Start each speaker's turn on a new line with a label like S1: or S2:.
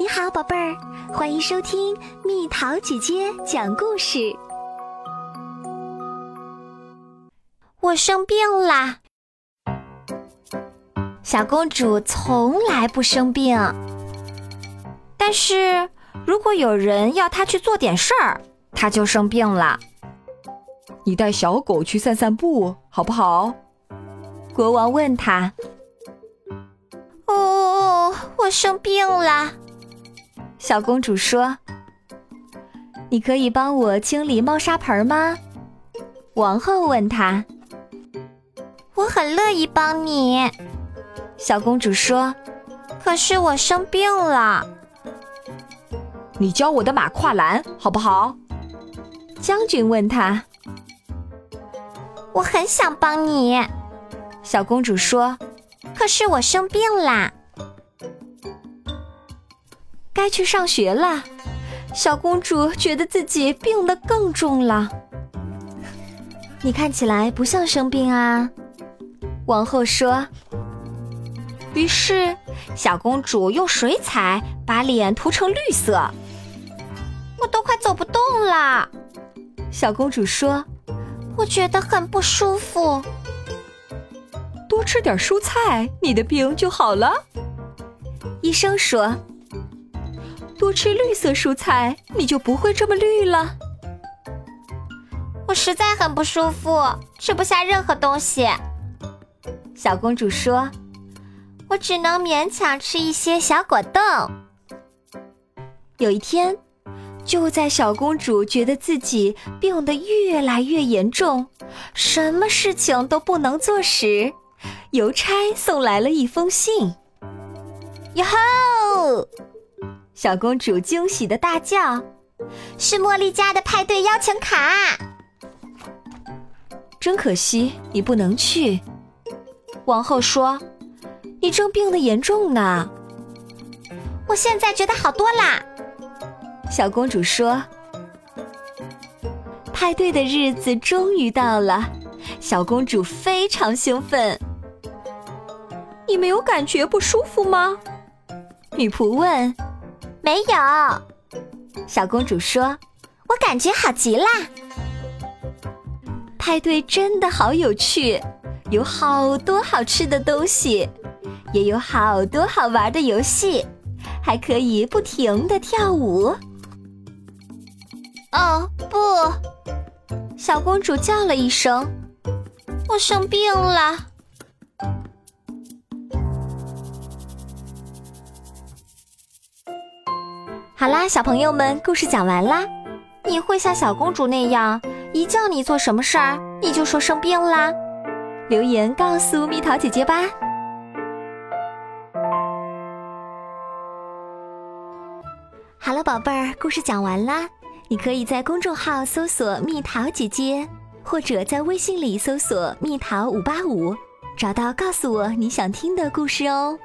S1: 你好，宝贝儿，欢迎收听蜜桃姐姐讲故事。
S2: 我生病啦！小公主从来不生病，但是如果有人要她去做点事儿，她就生病了。
S3: 你带小狗去散散步，好不好？
S2: 国王问她。哦，我生病了。小公主说：“你可以帮我清理猫砂盆吗？”王后问她：“我很乐意帮你。”小公主说：“可是我生病了。”
S3: 你教我的马跨栏好不好？
S2: 将军问她：“我很想帮你。”小公主说：“可是我生病啦。”该去上学了，小公主觉得自己病得更重了。你看起来不像生病啊，王后说。于是，小公主用水彩把脸涂成绿色。我都快走不动了，小公主说。我觉得很不舒服。
S3: 多吃点蔬菜，你的病就好了。
S2: 医生说。多吃绿色蔬菜，你就不会这么绿了。我实在很不舒服，吃不下任何东西。小公主说：“我只能勉强吃一些小果冻。”有一天，就在小公主觉得自己病得越来越严重，什么事情都不能做时，邮差送来了一封信。哟吼！小公主惊喜的大叫：“是茉莉家的派对邀请卡！”真可惜，你不能去。王后说：“你正病得严重呢。”我现在觉得好多啦。小公主说：“派对的日子终于到了，小公主非常兴奋。你没有感觉不舒服吗？”女仆问。没有，小公主说：“我感觉好极啦！派对真的好有趣，有好多好吃的东西，也有好多好玩的游戏，还可以不停的跳舞。”哦不，小公主叫了一声：“我生病了。”好啦，小朋友们，故事讲完啦。你会像小公主那样，一叫你做什么事儿，你就说生病啦？留言告诉蜜桃姐姐吧。好了，宝贝儿，故事讲完啦。你可以在公众号搜索“蜜桃姐姐”，或者在微信里搜索“蜜桃五八五”，找到告诉我你想听的故事哦。